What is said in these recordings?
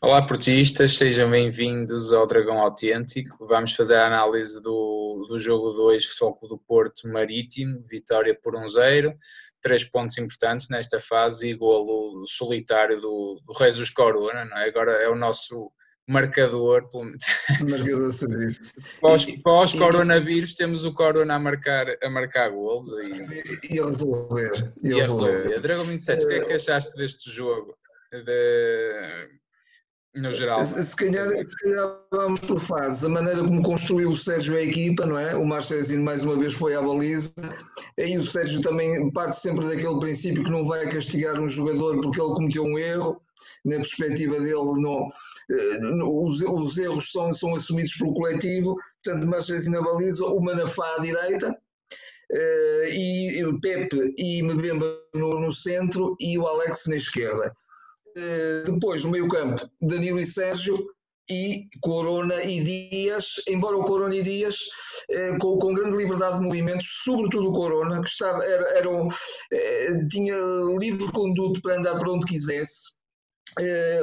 Olá, portistas, sejam bem-vindos ao Dragão Autêntico. Vamos fazer a análise do, do jogo 2 Futebol Clube do Porto Marítimo, vitória por 1-0, três pontos importantes nesta fase e golo solitário do, do Jesus Corona, não é? Agora é o nosso marcador. Marcador de serviço. Pós, pós coronavírus temos o Corona a marcar, a marcar golos e, e a resolver. E, e a resolver. Dragão 27, o que é que achaste deste jogo? De no geral. Se, calhar, se calhar vamos por fases. A maneira como construiu o Sérgio a equipa, não é? O Marcezinho mais uma vez foi à baliza. Aí o Sérgio também parte sempre daquele princípio que não vai castigar um jogador porque ele cometeu um erro. Na perspectiva dele, não, eh, os, os erros são, são assumidos pelo coletivo. Portanto, Marcezinho na baliza, o Manafá à direita. Uh, e Pepe e Mbemba no, no centro e o Alex na esquerda. Eh, depois, no meio-campo, Danilo e Sérgio e Corona e Dias, embora o Corona e Dias eh, com, com, grande liberdade de movimentos, sobretudo o Corona, que estava, era, era um, eh, tinha livre conduto para andar para onde quisesse.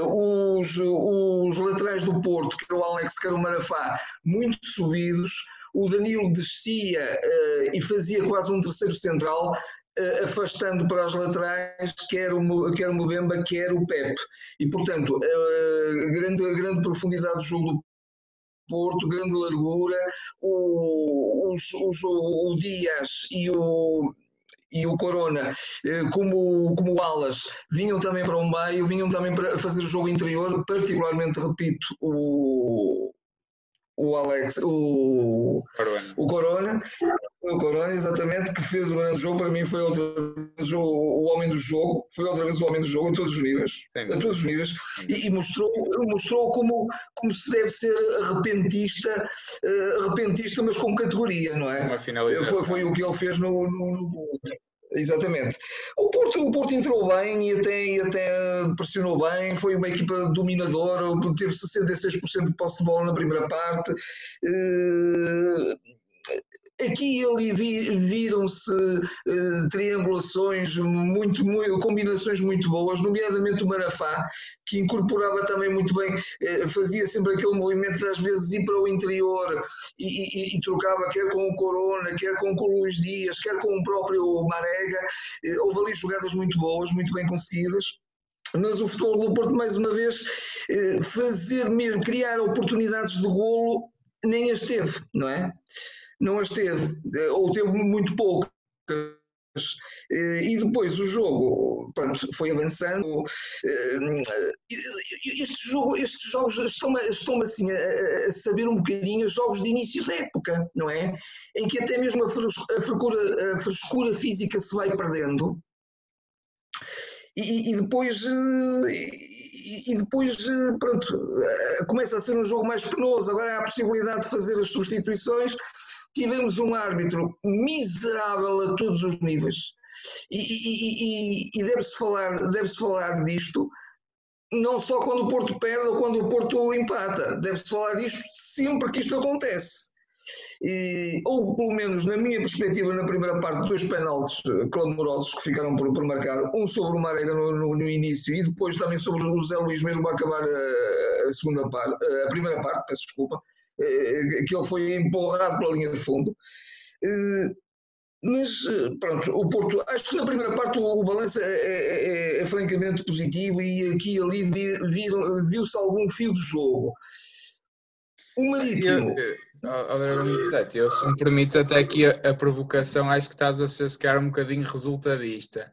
os, os laterais do Porto, que era o Alex, que era o Marafá, muito subidos. O Danilo descia e fazia quase um terceiro central, eh, afastando para as laterais quer o, quer o Mbemba, quer o Pepe. E, portanto, a grande, a grande profundidade do jogo do Porto, grande largura, o, os, os, o Dias e o, e o Corona, eh, como, como alas, vinham também para o meio, vinham também para fazer o jogo interior, particularmente, repito, o, o Alex, o Corona. o Corona, o Corona, exatamente, que fez o grande jogo, para mim foi outra vez o, o homem do jogo, foi outra vez o homem do jogo, em todos os níveis, Sim. a todos os níveis, e, e, mostrou, mostrou como, como se deve ser arrepentista, uh, arrepentista, mas com categoria, não é? Foi, foi o que ele fez no, no, no Exatamente. O Porto, o Porto entrou bem e até, e até pressionou bem, foi uma equipa dominadora, teve 66% de posse de bola na primeira parte. Uh, Aqui e ali viram-se uh, triangulações, muito, muito, combinações muito boas, nomeadamente o Marafá, que incorporava também muito bem, uh, fazia sempre aquele movimento de às vezes ir para o interior e, e, e, trocava quer com o Corona, quer com o Luís Dias, quer com o próprio Marega. Uh, houve ali jogadas muito boas, muito bem conseguidas mas o futebol do Porto, mais uma vez, fazer mesmo, criar oportunidades de golo, nem as teve, não é? Não as teve, eh, ou teve muito poucas. Eh, e depois o jogo pronto, foi avançando. Eh, este jogo, estes jogos estão, estão assim a, a, saber um bocadinho jogos de início da época, não é? Em que até mesmo a frescura, a frescura física se vai perdendo. E, e depois e, depois, pronto, começa a ser um jogo mais penoso. Agora há a possibilidade de fazer as substituições tivemos um árbitro miserável a todos os níveis. E, e, e, e deve-se falar, deve falar disto não só quando o Porto perde ou quando o Porto empata. Deve-se falar disto sempre que isto acontece. E houve, pelo menos na minha perspectiva, na primeira parte, dois penaltis clamorosos que ficaram por, por marcar. Um sobre o Marega no, no, no, início e depois também sobre o José Luís mesmo a acabar a, a segunda parte, a primeira parte, peço desculpa. Eh, que ele foi empurrado pela linha de fundo. Eh, mas eh, pronto, o Porto, acho que na primeira parte o, o balanço é, é, é, é, francamente positivo e aqui e ali viu-se algum fio de jogo. O Marítimo. Eu, eu, se me permites até aqui a, a, provocação, acho que estás a ser secar um bocadinho resultadista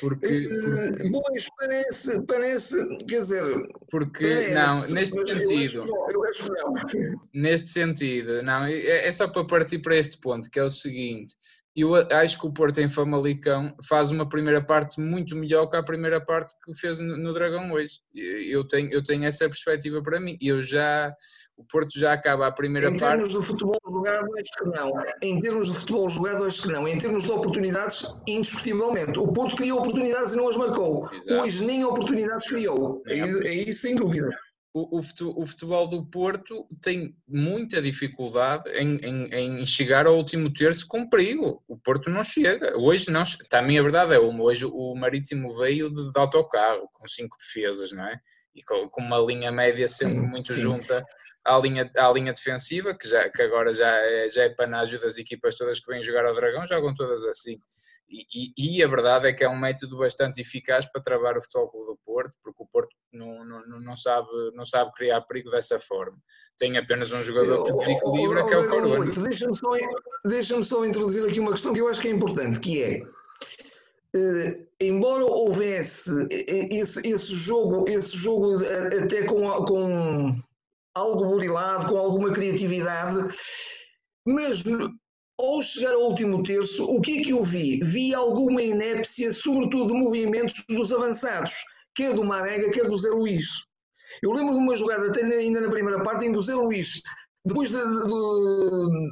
porque, porque, Pois, parece, parece, quer dizer. Porque, parece, não, neste sentido. Eu acho, eu acho não. Neste sentido, não, é, é só para partir para este ponto, que é o seguinte: eu acho que o Porto em Famalicão faz uma primeira parte muito melhor que a primeira parte que fez no Dragão hoje. Eu tenho, eu tenho essa perspectiva para mim. Eu já, o Porto já acaba a primeira em parte. Em termos de futebol jogado, acho que não. Em termos de futebol jogado, acho que não. Em termos de oportunidades, indiscutivelmente. O Porto criou oportunidades e não as marcou. Exato. Hoje nem oportunidades criou. É, é isso, sem dúvida o, o futebol do Porto tem muita dificuldade em, em, em, chegar ao último terço com perigo. O Porto não chega. Hoje não. Também a verdade é uma. Hoje o Marítimo veio de, de autocarro, com cinco defesas, não é? e com, com uma linha média sempre sim, muito sim. junta à linha, à linha defensiva, que, já, que agora já é, já é panágio das equipas todas que vêm jogar ao Dragão, jogam todas assim. E, e, e, a verdade é que é um método bastante eficaz para travar o Futebol do Porto, porque o Porto não, não, não, sabe, não sabe criar perigo dessa forma. Tem apenas um jogador que desequilibra, que é o Corona. Deixa-me só, deixa só introduzir aqui uma questão que eu acho que é importante, que é Uh, embora houvesse esse, esse, jogo, esse jogo até com, com algo burilado, com alguma criatividade, mas ao chegar ao último terço, o que é que eu vi? Vi alguma inépcia, sobretudo de movimentos dos avançados, quer do Marega, quer do Zé Luís. Eu lembro de uma jogada, até ainda na primeira parte, em que o Zé Luís, depois de, de, de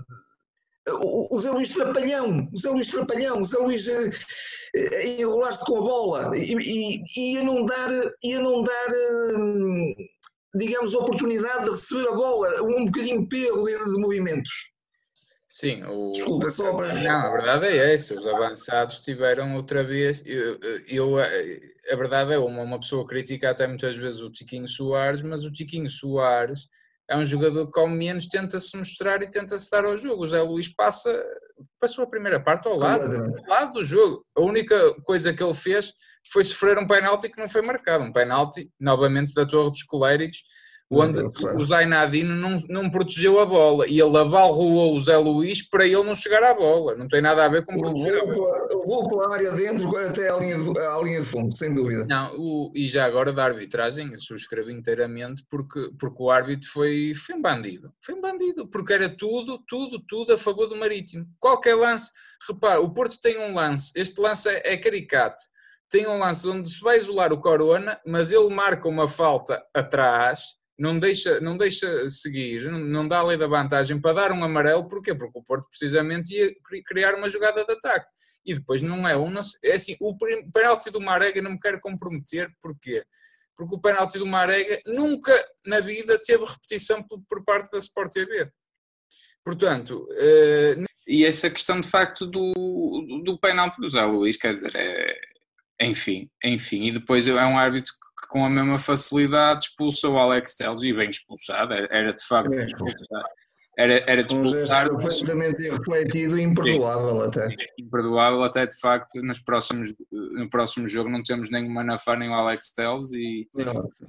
o, Zé Luís Trapalhão, o Zé Luís Trapalhão, o Zé Luís eh, eh, enrolar-se com a bola e, e, não dar, ia não dar hum, digamos, oportunidade de receber a bola, um bocadinho perro de, de movimentos. Sim, o... Desculpa, só para... Não, a verdade é essa, os avançados tiveram outra vez, eu, eu a verdade é uma, uma pessoa critica até muitas vezes o Tiquinho Soares, mas o Tiquinho Soares é um jogador que ao menos tenta-se mostrar e tenta-se dar ao jogo. O Zé Luís passa, passou a primeira parte ao lado, ao lado do jogo. A única coisa que ele fez foi sofrer um penalti que não foi marcado. Um penalti, novamente, da Torre dos Coléricos, onde o Zainadino não, não protegeu a bola e ele abalroou o Zé Luís para ele não chegar à bola. Não tem nada a ver com proteger a bola. Vou pela área dentro até à linha, de, à linha de fundo, sem dúvida. Não, o, e já agora da arbitragem, eu subscrevo inteiramente porque, porque o árbitro foi, foi um bandido. Foi um bandido, porque era tudo, tudo, tudo a favor do Marítimo. Qualquer lance, repara, o Porto tem um lance, este lance é, é caricato. Tem um lance onde se vai isolar o Corona, mas ele marca uma falta atrás não deixa, não deixa seguir, não dá a lei da vantagem para dar um amarelo, porquê? Porque o Porto precisamente ia criar uma jogada de ataque. E depois não é um, é assim, o penalti do Marega não me quero comprometer, porquê? Porque o penalti do Marega nunca na vida teve repetição por, parte da Sport TV. Portanto, uh, e essa questão de facto do, do, do penalti do Zé Luís, quer dizer, é, enfim, enfim, e depois é um árbitro que com a mesma facilidade expulsa o Alex Telles e bem expulsado, era, de facto é. expulsado. Era, era de expulsar. Um perfeitamente refletido e imperdoável até. Imperdoável até de facto nos próximos, no próximo jogo não temos nem o Manafá nem o Alex Telles e,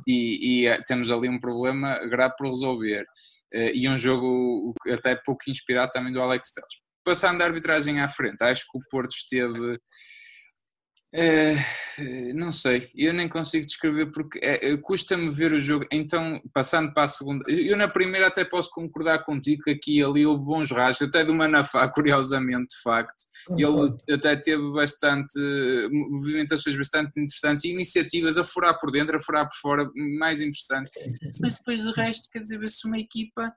e, e, eh, temos ali um problema grave por resolver. Eh, e um jogo até pouco inspirado também do Alex Telles. Passando a arbitragem à frente, acho que o Porto esteve é, não sei, eu nem consigo descrever porque é, custa-me ver o jogo. Então, passando para a segunda, eu na primeira até posso concordar contigo que aqui e ali houve bons rastros, até do Manafá, curiosamente, de facto. Ele até teve bastante movimentações bastante interessantes e iniciativas a furar por dentro, a furar por fora, mais interessantes. Mas depois de resto, quer dizer, vê-se uma equipa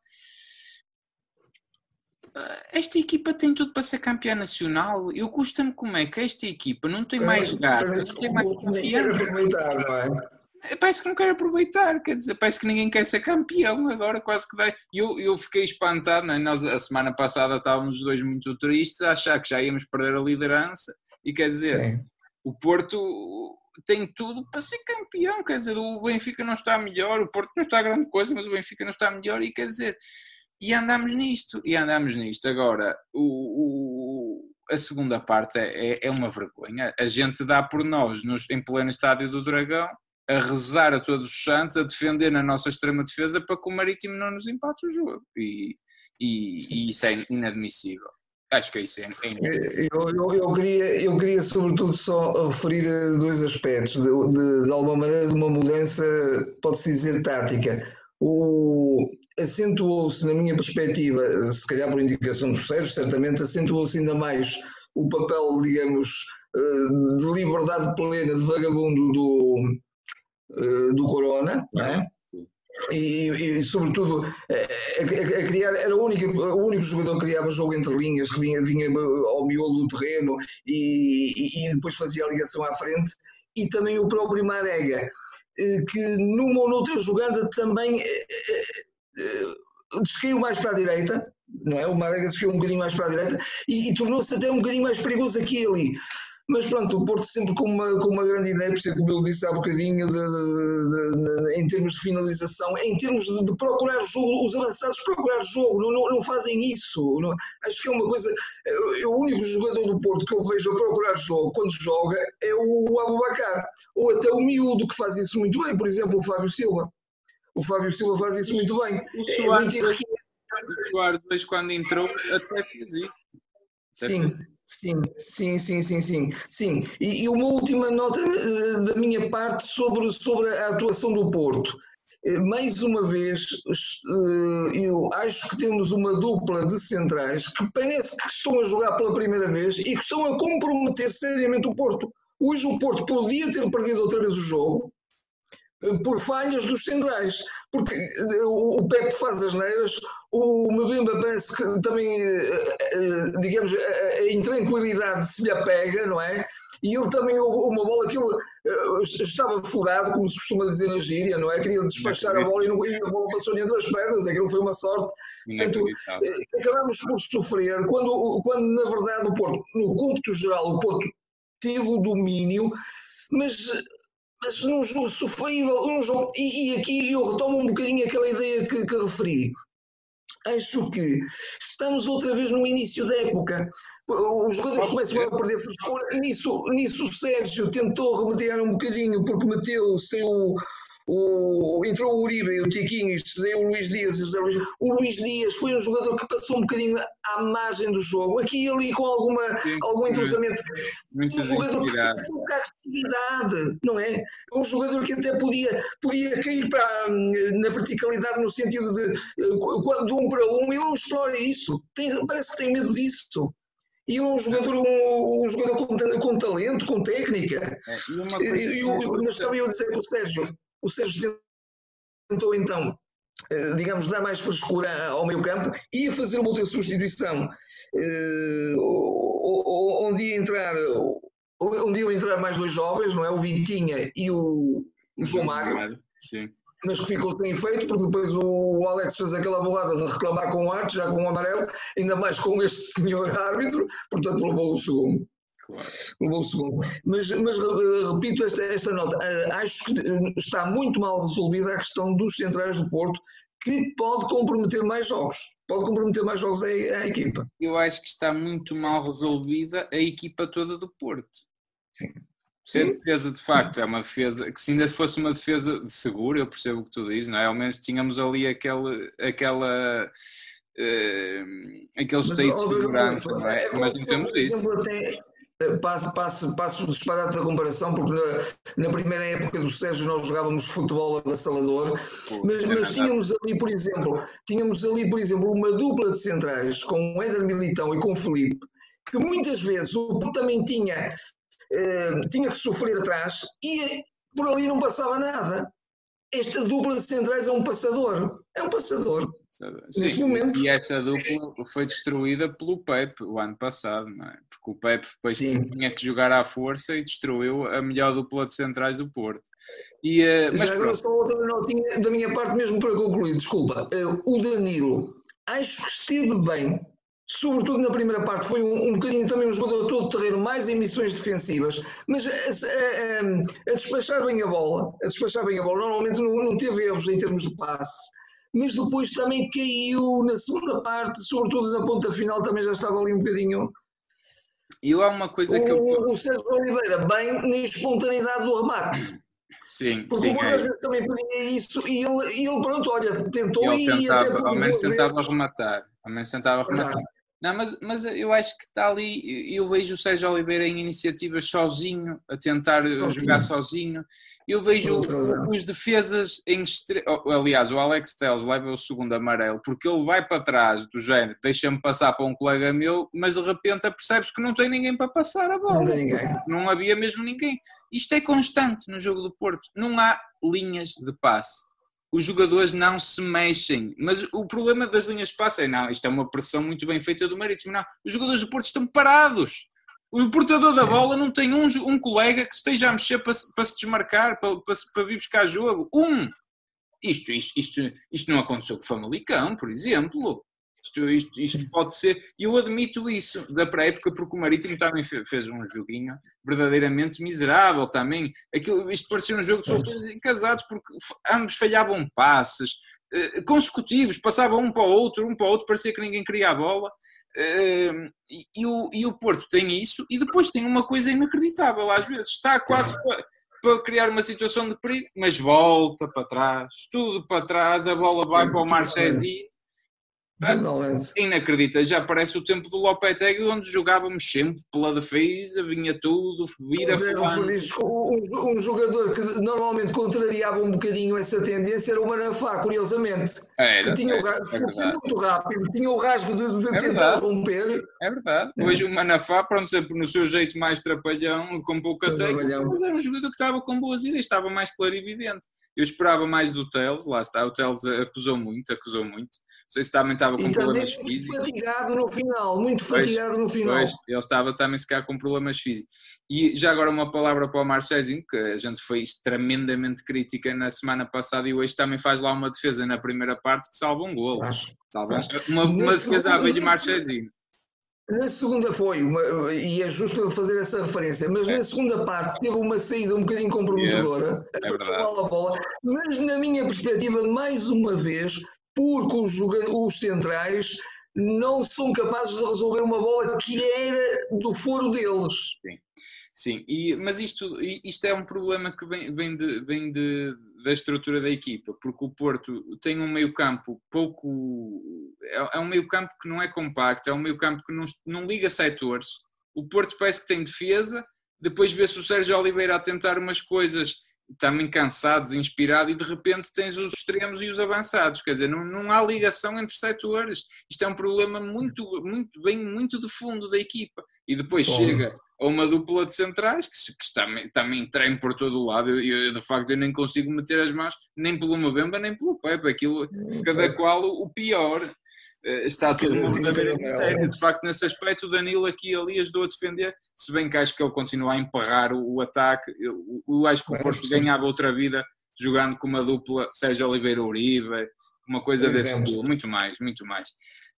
esta equipa tem tudo para ser campeã nacional. Eu custa-me como é que esta equipa não tem mais garra, não tem mais confiança. É? Parece que não quer aproveitar, quer dizer, parece que ninguém quer ser campeão agora, quase que dá. Eu, eu fiquei espantado, né? nós a semana passada estávamos os dois muito tristes, a achar que já íamos perder a liderança, e quer dizer, Sim. o Porto tem tudo para ser campeão, quer dizer, o Benfica não está melhor, o Porto não está grande coisa, mas o Benfica não está melhor, e quer dizer, e andamos nisto, e andamos nisto. Agora, o, o a segunda parte é, é, é, uma vergonha. A gente dá por nós, nos, em pleno estádio do Dragão, a rezar a todos os santos, a defender na nossa extrema defesa para que o Marítimo não nos empate o jogo. E, e, e isso é inadmissível. Acho que isso é, é. Eu, eu, eu, queria, eu queria, sobretudo, só referir dois aspectos. De, de, de alguma maneira, de uma mudança, pode-se dizer, tática o, acentuou-se, na minha perspectiva, se calhar por indicação do Sérgio, certamente acentuou-se ainda mais o papel, digamos, eh, de liberdade plena, de vagabundo do, eh, do Corona, não é? E, e, sobretudo a, a, a, criar era o único, o único jogador que criava jogo entre linhas que vinha, vinha ao miolo do terreno e, e, depois fazia a ligação à frente. E também o próprio Marega. eh, que numa ou noutra jogada também eh, eh, descaiu mais para a direita, não é? O Marega descaiu um bocadinho mais para a direita e, e tornou-se até um bocadinho mais perigoso aqui e ali. Mas pronto, o Porto sempre com uma, com uma grande ideia, por isso é como eu disse há bocadinho, de, de, de, em termos de finalização, em termos de, procurar jogo, os avançados procurar jogo, não, não, não fazem isso. Não, acho que é uma coisa. É, o único jogador do Porto que eu vejo a procurar jogo quando joga é o Abubacar, ou até o miúdo que faz isso muito bem, por exemplo, o Fábio Silva. O Fábio Silva faz isso muito bem. O Soares, é o Soares quando entrou, até fez isso. Sim. Sim, sim, sim, sim, sim. sim. E, e uma última nota uh, da minha parte sobre, sobre a atuação do Porto. Uh, mais uma vez, uh, eu acho que temos uma dupla de centrais que parece que estão a jogar pela primeira vez e que estão a comprometer seriamente o Porto. Hoje o Porto podia ter perdido outra vez o jogo por falhas dos centrais, porque o Pepe faz as neiras, o Mbemba parece que também, eh, eh, digamos, a intranquilidade se lhe apega, não é? E ele também, uma bola que ele eh, estava furado, como se costuma dizer na gíria, não é? Queria despachar a bola e, não, e a bola passou entre as pernas, aquilo foi uma sorte. Portanto, acabamos por sofrer, quando, quando na verdade o Porto, no cômputo geral, o Porto teve o domínio, mas mas num jogo sofrível, num jogo, e, e, aqui eu retomo um bocadinho aquela ideia que, que referi acho que estamos outra vez no início da época. Os jogadores começam a perder frescura. Nisso, nisso o Sérgio tentou remediar um bocadinho, porque meteu sem o, o, entrou o Uribe, o Tiquinho, o Luís Dias e o José Luís. O Luís Dias foi um jogador que passou um bocadinho à margem do jogo, aqui e ali com alguma, Sim, algum entrosamento. Um jogador que agressividade, não é? Um jogador que até podia, podia cair para, na verticalidade no sentido de, de um para um, ele não explora isso. Tem, parece que tem medo disso. E um jogador, um, um jogador com, com, talento, com técnica. É, e uma coisa e, eu, mas também eu dizer que o Sérgio, o Sérgio tentou então, eh, digamos, dar mais frescura ao meio campo e fazer uma outra substituição, eh, onde ia entrar, onde iam entrar mais dois jovens, não é? O Vitinha e o, o João Mário. Sim. Mas que ficou sem efeito, porque depois o Alex fez aquela bolada de reclamar com o arte, já com o amarelo, ainda mais com este senhor árbitro, portanto levou o segundo. Claro. Segundo. Mas, mas eh, repito esta, esta nota. Uh, acho que eh, está muito mal resolvida a questão dos centrais do Porto, que pode comprometer mais jogos. Pode comprometer mais jogos à, à equipa. Eu acho que está muito mal resolvida a equipa toda do Porto. Sim. Sim. A defesa, de facto, é uma defesa que, se ainda fosse uma defesa de seguro, eu percebo o que tu dizes, não é? Ao menos tínhamos ali aquele, aquela. Uh, aquele state de segurança, não é? Mas não temos isso. Eh, passo, passo, passo o disparate da comparação, porque na, na, primeira época do Sérgio nós jogávamos futebol avassalador, mas, mas tínhamos ali, por exemplo, tínhamos ali, por exemplo, uma dupla de centrais com o Éder Militão e com o Felipe, que muitas vezes o também tinha, eh, tinha que sofrer atrás e por ali não passava nada esta dupla de centrais é um passador. É um passador. Sim, e essa dupla foi destruída pelo Pepe o ano passado, não é? Porque o Pepe depois Sim. tinha que jogar à força e destruiu a melhor dupla de centrais do Porto. E, uh, mas agora só outra notinha da minha parte mesmo para concluir, desculpa. Uh, o Danilo, acho que esteve bem sobretudo na primeira parte, foi um, um bocadinho também um jogador todo terreno, mais em missões defensivas, mas a, a, a, despachar bem a bola, a despachar bem a bola, normalmente não, não teve erros em termos de passe, mas depois também caiu na segunda parte, sobretudo na ponta final, também já estava ali um bocadinho. E há uma coisa o, que eu. O Sérgio Oliveira, bem na espontaneidade do remate. Sim, Porque sim, o é. também pedia isso e ele, ele pronto, olha, tentou ele e tentava, até ao menos tentava rematar. Ao menos tentava rematar. Não, mas, mas eu acho que está ali, eu vejo o Sérgio Oliveira em iniciativas sozinho, a tentar sozinho. jogar sozinho. Eu vejo os defesas em extre... aliás, o Alex Telles leva o segundo amarelo porque ele vai para trás do género, deixa-me passar para um colega meu, mas de repente percebes que não tem ninguém para passar a bola. Não tem ninguém. Não havia mesmo ninguém. Isto é constante no jogo do Porto. Não há linhas de passe os jogadores não se mexem. Mas o problema das linhas de passe é, não, isto é uma pressão muito bem feita do Marítimo. Não, os jogadores do Porto estão parados. O portador da bola não tem um, um colega que esteja a mexer para, para se desmarcar, para, para, para vir buscar jogo. Um! Isto, isto, isto, isto não aconteceu com o Famalicão, por exemplo. Isto, isto, isto pode ser, e eu admito isso da pré-época, porque o Marítimo também fez um joguinho verdadeiramente miserável também. Aquilo, isto parecia um jogo de solteiros e casados, porque ambos falhavam passes eh, consecutivos, passavam um para o outro, um para o outro, parecia que ninguém queria a bola. Eh, e, o, e o Porto tem isso, e depois tem uma coisa inacreditável, às vezes. Está quase para, para criar uma situação de perigo, mas volta para trás, tudo para trás, a bola vai para o Totalmente. Inacreditável, já parece o tempo do Lopetegui onde jogávamos sempre pela defesa, vinha tudo, vira um, um jogador que normalmente contrariava um bocadinho essa tendência era o Manafá, curiosamente. Era, que tinha é, o, é muito rápido, tinha o rasgo de, de é tentar romper. É verdade. É. Hoje o Manafá, pronto, sempre no seu jeito mais trapalhão, com pouca técnica, mas era um jogador que estava com boas ideias, estava mais clarividente. Eu esperava mais do Teles, lá está, o Teles acusou muito, acusou muito. Não sei se também estava com e problemas físicos. Muito fatigado no final, muito pois, fatigado no final. Pois, ele estava também se calhar com problemas físicos. E já agora uma palavra para o Marchezinho, que a gente foi tremendamente crítica na semana passada e hoje também faz lá uma defesa na primeira parte que salva um golo. Salva. Uma, uma defesa à de Marchezinho. Na segunda foi, uma, e é justo fazer essa referência, mas é. na segunda parte teve uma saída um bocadinho comprometedora, é, é a bola, mas na minha perspectiva, mais uma vez, porque os, os centrais não são capazes de resolver uma bola que era do foro deles. Sim, Sim. E, mas isto, isto é um problema que vem, vem, de, vem de, da estrutura da equipa, porque o Porto tem um meio campo pouco... É, é um meio campo que não é compacto, é um meio campo que não, não liga setores. O Porto parece que tem defesa, depois vê-se o Sérgio Oliveira a tentar umas coisas também cansado, desinspirado, e de repente tens os extremos e os avançados. Quer dizer, não, não há ligação entre setores. Isto é um problema muito, muito bem, muito de fundo da equipa. E depois Bom. chega a uma dupla de centrais que, que também, também trem por todo o lado. Eu, eu, de facto, eu nem consigo meter as mãos nem pelo Mbemba nem pelo Pepe. Aquilo, cada qual o pior. Eh, está tudo muito sério. De facto, nesse aspecto, o Danilo aqui e ali ajudou a defender, se bem que acho que ele continua a emperrar o, o ataque. Eu, eu, acho que o Porto ganhava outra vida jogando com uma dupla Sérgio Oliveira Uribe, uma coisa desse estilo, muito mais, muito mais.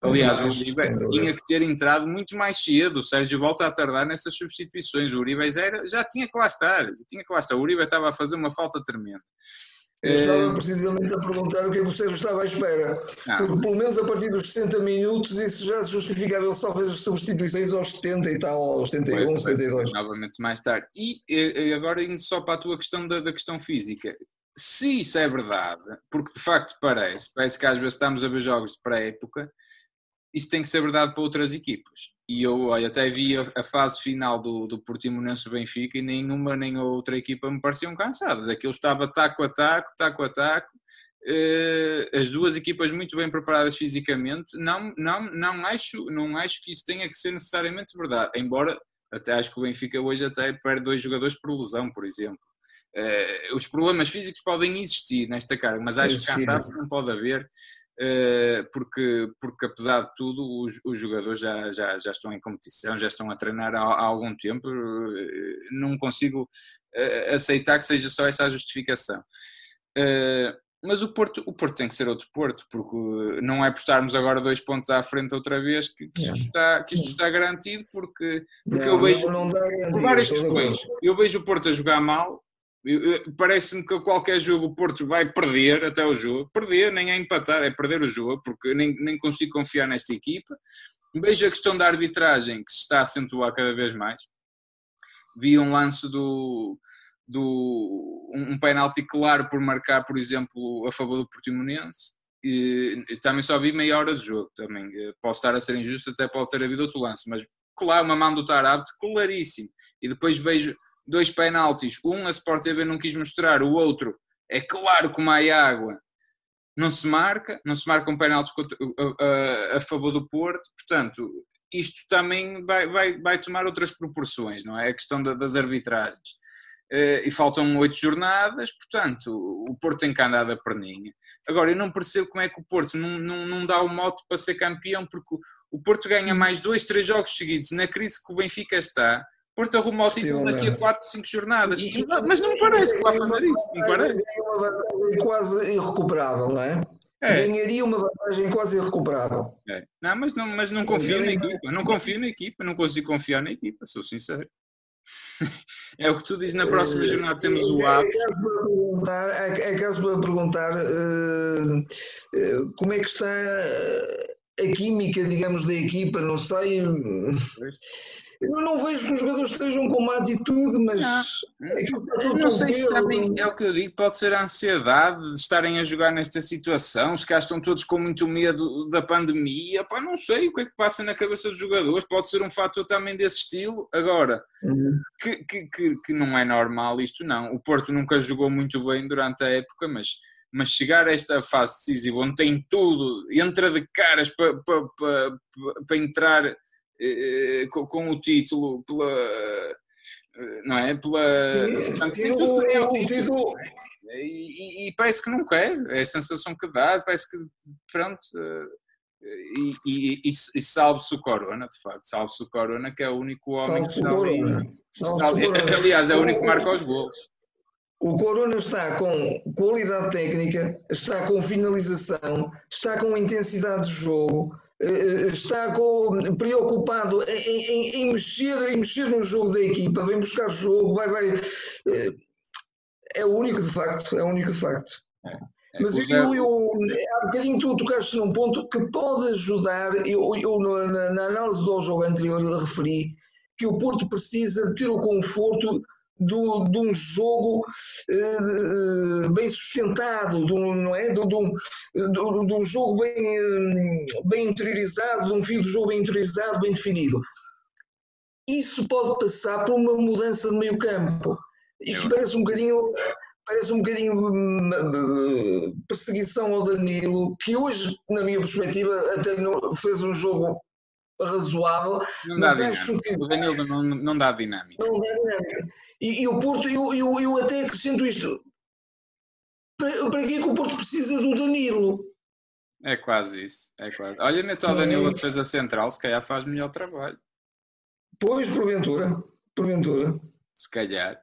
Aliás, o Uribe tinha que ter entrado muito mais cedo. O Sérgio volta a tardar nessas substituições. O Uribe já, era, já tinha que lá estar, já tinha que lá estar. O Uribe estava a fazer uma falta tremenda. Eu estava eh, precisamente a perguntar o que é que o Sérgio estava à espera. Não. Porque pelo menos a partir dos 60 minutos isso já se justificava. Ele só fez as substituições aos 70 e tal, aos 71, foi, 72. Novamente mais tarde. E, e agora indo só para a tua questão da, da questão física. Se isso é verdade, porque de facto parece, parece que às vezes estamos a ver jogos de pré-época, isso tem que ser verdade para outras equipas. E eu olha, até vi a, a fase final do, do Portimonense Benfica e nenhuma nem outra equipa me pareciam cansadas. Aquilo estava taco a taco, taco a taco. Uh, as duas equipas muito bem preparadas fisicamente. Não, não, não, acho, não acho que isso tenha que ser necessariamente verdade. Embora até acho que o Benfica hoje até perde dois jogadores por lesão, por exemplo. Uh, os problemas físicos podem existir nesta carga, mas acho que cansaço não pode haver. Eh, porque, porque apesar de tudo os, os, jogadores já, já, já estão em competição, já estão a treinar há, há algum tempo, eh, não consigo eh, aceitar que seja só essa a justificação. Mas o Porto, o Porto tem que ser outro Porto, porque não é por estarmos agora dois pontos à frente outra vez que, que, isto, está, que isto está garantido, porque, porque não, eu vejo não, não por várias questões. Eu vejo o Porto a jogar mal, Parece-me que qualquer jogo o Porto vai perder até o jogo. Perder, nem é empatar, é perder o jogo, porque nem, nem consigo confiar nesta equipa. Vejo a questão da arbitragem que se está a acentuar cada vez mais. Vi um lance do, do um penalti claro por marcar, por exemplo, a favor do Portimonense. E, também só vi meia hora de jogo também. Posso estar a ser injusto, até pode ter havido outro lance, mas claro, uma mão do Tarabte, claríssimo. E depois vejo dois penaltis, um a Sport TV não quis mostrar, o outro é claro como há água, não se marca, não se marcam penaltis a, a, a, favor do Porto, portanto, isto também vai, vai, vai tomar outras proporções, não é? A questão da, das arbitragens. Uh, e faltam oito jornadas, portanto, o Porto tem que andar da perninha. Agora, eu não percebo como é que o Porto não, não, não dá o moto para ser campeão, porque o Porto ganha mais dois, três jogos seguidos na crise que o Benfica está, Porto arruma o título daqui a 4, 5 jornadas. Mas não me parece que vai fazer isso. Não parece. É quase irrecuperável, não é? é. ganharia uma vantagem quase irrecuperável. É. Não, mas não, mas não confio na equipa, não confio na equipa, não consigo confiar na equipa, sou sincero. é o que tu dizes, na próxima eh, jornada temos o hábito. É caso para perguntar uh, uh, como é que está a química, digamos, da equipa, não sei. Eu não vejo que os jogadores estejam com uma atitude, mas. Não, não sei se também é o que eu digo, pode ser a ansiedade de estarem a jogar nesta situação, os caras estão todos com muito medo da pandemia, pá, não sei o que é que passa na cabeça dos jogadores, pode ser um fator também desse estilo. Agora, uhum. que, que, que, que não é normal isto, não. O Porto nunca jogou muito bem durante a época, mas mas chegar a esta fase decisiva onde tem tudo, entra de caras para, para, para, para entrar com, com, o título, pela, eh, não é? Pela, sim, sim, o, o, título. E, e, parece que não quer, é a sensação que dá, parece que pronto. Eh, e, e, e, e salve-se o Corona, de facto, salve-se o Corona, que é o único homem que está ali. Aliás, é o único que marca os golos. O Corona está com qualidade técnica, está com finalização, está com intensidade de jogo, eh, está com, preocupado em, em, em, mexer, em mexer no jogo da equipa, vem buscar jogo, vai, vai. Eh, é o único de facto, é o único de facto. É, é Mas eu, eu, há bocadinho tu tocaste num ponto que pode ajudar, eu, eu na, na análise do jogo anterior referi que o Porto precisa de ter o conforto do, de um jogo uh, bem sustentado, de um, não é? de, um, de, um jogo bem, uh, bem interiorizado, de um fio de jogo bem interiorizado, bem definido. Isso pode passar por uma mudança de meio campo. Isto parece um bocadinho parece um bocadinho perseguição ao Danilo, que hoje, na minha perspectiva, até fez um jogo razoável, não mas acho que. O Danilo não, não dá dinâmica. Não dá dinâmica. E, e o Porto, eu, eu, eu até acrescento isto. Para, para que é que o Porto precisa do Danilo? É quase isso. É quase. Olha, Neto Danilo que fez a central, se calhar faz melhor trabalho. Pois, porventura. Porventura. Se calhar.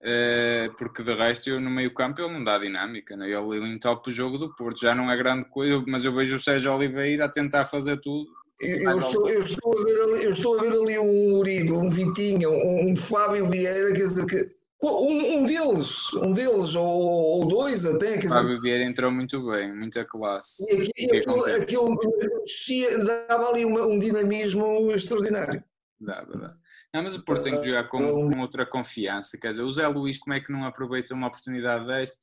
Uh, porque de resto eu no meio campo ele não dá dinâmica, né? ele, ele entope o jogo do Porto, já não é grande coisa, mas eu vejo o Sérgio Oliveira a tentar fazer tudo eu estou, eu, estou a ver ali, eu estou a ver ali um Uribe, um Vitinho, um, um Fábio Vieira, quer dizer, que, um, um deles, um deles, ou, ou dois até. Quer dizer, Fábio Vieira entrou muito bem, muita classe. E aquilo, aquilo, aquilo dava ali uma, um dinamismo extraordinário. Dava, dá. Não, mas o Porto tem que jogar com, com, outra confiança. Quer dizer, o Zé Luís, como é que não aproveita uma oportunidade desta?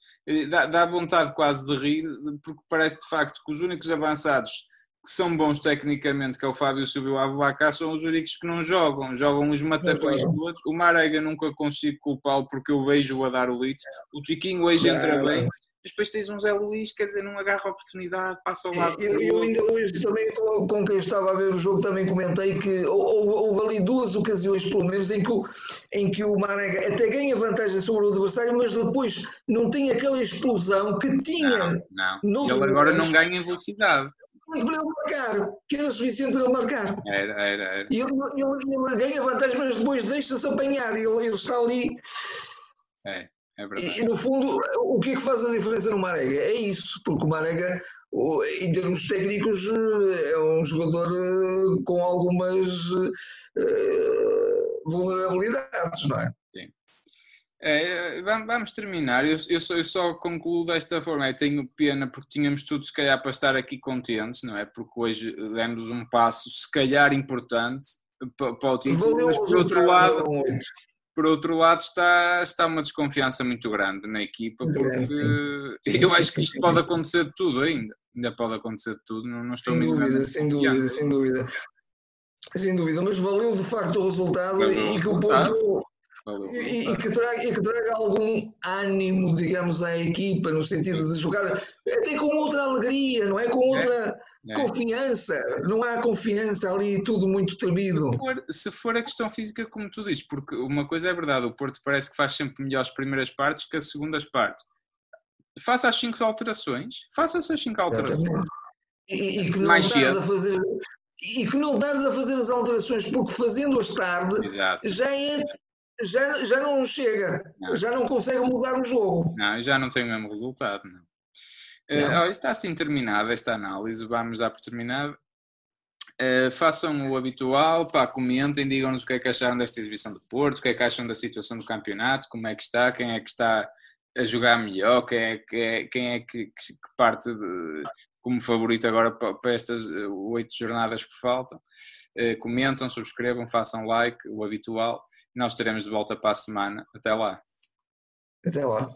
Dá, dá vontade quase de rir, porque parece de facto que os únicos avançados que são bons tecnicamente, que é o Fábio Silva e o Abubacar, são os únicos que não jogam. Jogam os matacões todos. O Marega nunca consigo culpá-lo porque eu vejo-o a dar o litro. O Tiquinho hoje entra bem. Mas depois tens um Zé Luís, quer dizer, não agarra a oportunidade, passa ao lado. Eu, eu ainda hoje também, com, com, quem estava a ver o jogo, também comentei que houve, houve ali duas ocasiões, pelo menos, em que, o, em que o Marega até ganha vantagem sobre o adversário, mas depois não tem aquela explosão que tinha. Não, não. Ele agora não ganha velocidade para ele marcar, que era suficiente para ele marcar. Era, era, era. E ele, ele, ele ganha vantagem, mas depois deixa-se apanhar. Ele, ele está ali. É, é verdade. E, no fundo, o que é que faz a diferença no Marega? É isso, porque o Marega, em termos técnicos, é um jogador eh, com algumas uh, vulnerabilidades, não é? É, vamos terminar. Eu, eu, só, eu, só, concluo desta forma. Eu tenho pena porque tínhamos tudo, se calhar, para estar aqui contentes, não é? Porque hoje demos um passo, se calhar, importante para, para o título, mas por outro lado. Por outro lado, está, está uma desconfiança muito grande na equipa, porque eu acho que isto pode acontecer de tudo ainda. Ainda pode acontecer de tudo, não, não estou sem dúvida, sem dúvida, sem dúvida. Sem dúvida, mas valeu de facto o resultado e que o ponto e, e, que traga, e que traga algum ânimo, digamos, à equipa, no sentido de jogar até com outra alegria, não é? Com é, outra é, é. confiança. Não há confiança ali, tudo muito tremido. Se for, se for, a questão física, como tu dizes, porque uma coisa é verdade, o Porto parece que faz sempre melhor as primeiras partes que as segundas partes. Faça as cinco alterações, faça essas cinco alterações. E, e, que não Mais cedo. A fazer, e que não tardes a fazer as alterações, porque fazendo-as tarde Exato. já é já, já não chega, não. já não consegue mudar o jogo. Não, já não tem o mesmo resultado. Não. Uh, está assim terminada esta análise, vamos dar por terminada. Uh, façam o habitual, pá, comentem, digam-nos o que é que acharam desta exibição do Porto, o que é que acham da situação do campeonato, como é que está, quem é que está a jogar melhor, quem é que, é, quem é que, que parte de, como favorito agora para, para estas eh, oito jornadas que faltam. Uh, comentam, subscrevam, façam like, o habitual. Nós estaremos de volta para a semana. Até lá. Até lá.